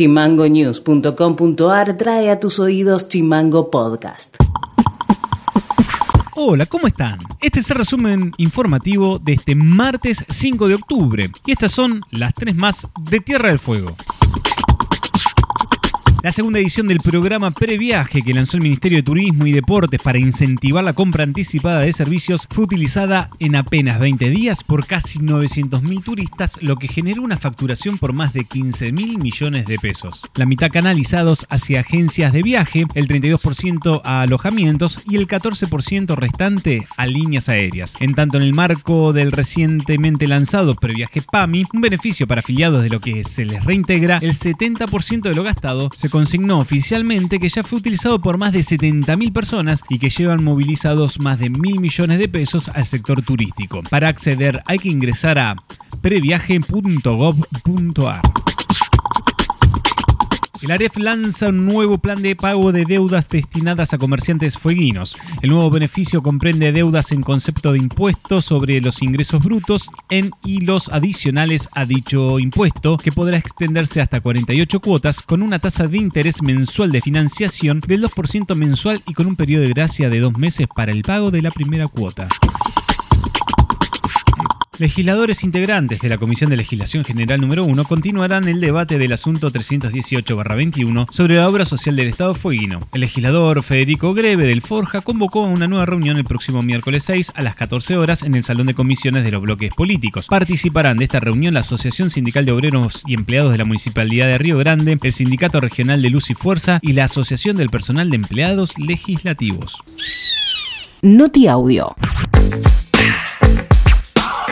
Chimangonews.com.ar trae a tus oídos Chimango Podcast. Hola, ¿cómo están? Este es el resumen informativo de este martes 5 de octubre y estas son las tres más de Tierra del Fuego. La segunda edición del programa Previaje que lanzó el Ministerio de Turismo y Deportes para incentivar la compra anticipada de servicios fue utilizada en apenas 20 días por casi 900.000 turistas, lo que generó una facturación por más de 15.000 millones de pesos. La mitad canalizados hacia agencias de viaje, el 32% a alojamientos y el 14% restante a líneas aéreas. En tanto, en el marco del recientemente lanzado Previaje PAMI, un beneficio para afiliados de lo que se les reintegra, el 70% de lo gastado se consignó oficialmente que ya fue utilizado por más de 70.000 personas y que llevan movilizados más de mil millones de pesos al sector turístico. Para acceder hay que ingresar a previaje.gov.ar. El AREF lanza un nuevo plan de pago de deudas destinadas a comerciantes fueguinos. El nuevo beneficio comprende deudas en concepto de impuesto sobre los ingresos brutos en y los adicionales a dicho impuesto, que podrá extenderse hasta 48 cuotas con una tasa de interés mensual de financiación del 2% mensual y con un periodo de gracia de dos meses para el pago de la primera cuota. Legisladores integrantes de la Comisión de Legislación General número 1 continuarán el debate del asunto 318-21 sobre la obra social del Estado Fueguino. El legislador Federico Greve del Forja convocó a una nueva reunión el próximo miércoles 6 a las 14 horas en el Salón de Comisiones de los bloques políticos. Participarán de esta reunión la Asociación Sindical de Obreros y Empleados de la Municipalidad de Río Grande, el Sindicato Regional de Luz y Fuerza y la Asociación del Personal de Empleados Legislativos. Noti Audio.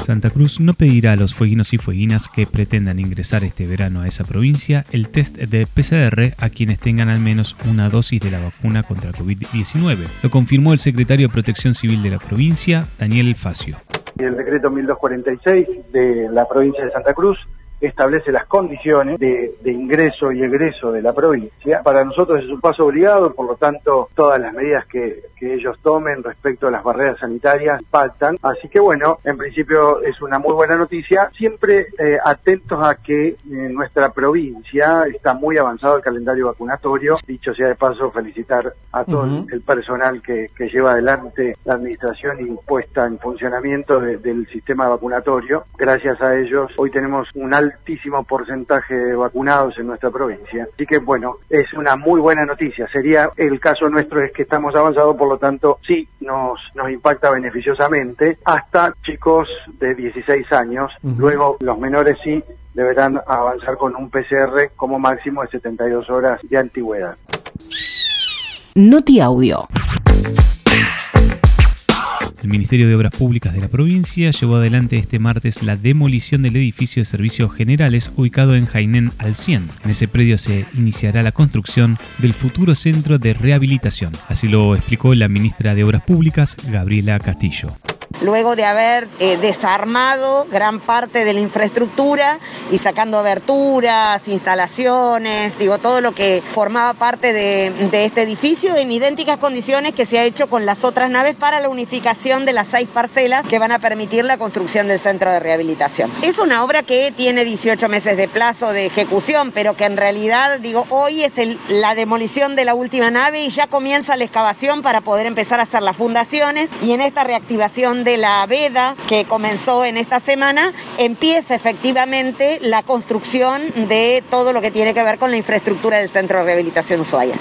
Santa Cruz no pedirá a los fueguinos y fueguinas que pretendan ingresar este verano a esa provincia el test de PCR a quienes tengan al menos una dosis de la vacuna contra COVID-19. Lo confirmó el secretario de Protección Civil de la provincia, Daniel Facio. El decreto 1246 de la provincia de Santa Cruz establece las condiciones de, ingreso y egreso de la provincia. Para nosotros es un paso obligado, por lo tanto, todas las medidas que, ellos tomen respecto a las barreras sanitarias impactan. Así que bueno, en principio es una muy buena noticia. Siempre eh, atentos a que en nuestra provincia está muy avanzado el calendario vacunatorio. Dicho sea de paso, felicitar a todo el personal que, lleva adelante la administración y puesta en funcionamiento del sistema vacunatorio. Gracias a ellos, hoy tenemos un alto altísimo porcentaje de vacunados en nuestra provincia. Así que bueno, es una muy buena noticia. Sería el caso nuestro es que estamos avanzados, por lo tanto sí nos, nos impacta beneficiosamente hasta chicos de 16 años. Luego los menores sí deberán avanzar con un PCR como máximo de 72 horas de antigüedad. Noti Audio. El Ministerio de Obras Públicas de la provincia llevó adelante este martes la demolición del edificio de servicios generales ubicado en Jainén al 100. En ese predio se iniciará la construcción del futuro centro de rehabilitación. Así lo explicó la ministra de Obras Públicas, Gabriela Castillo luego de haber eh, desarmado gran parte de la infraestructura y sacando aberturas, instalaciones, digo, todo lo que formaba parte de, este edificio en idénticas condiciones que se ha hecho con las otras naves para la unificación de las seis parcelas que van a permitir la construcción del centro de rehabilitación. Es una obra que tiene 18 meses de plazo de ejecución, pero que en realidad, digo, hoy es la demolición de la última nave y ya comienza la excavación para poder empezar a hacer las fundaciones y en esta reactivación de la veda que comenzó en esta semana, empieza efectivamente la construcción de todo lo que tiene que ver con la infraestructura del Centro de Rehabilitación Ushuaia.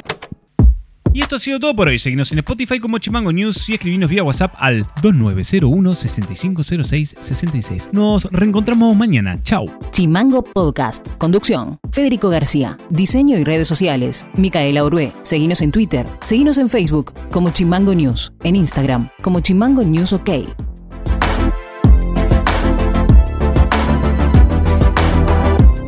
Y esto ha sido todo por hoy. Seguimos en Spotify como Chimango News y escribinos vía WhatsApp al 2901-6506-66. Nos reencontramos mañana. Chao. Chimango Podcast. Conducción. Federico García. Diseño y redes sociales. Micaela Orué. Seguinos en Twitter. Seguinos en Facebook como Chimango News. En Instagram como Chimango News OK.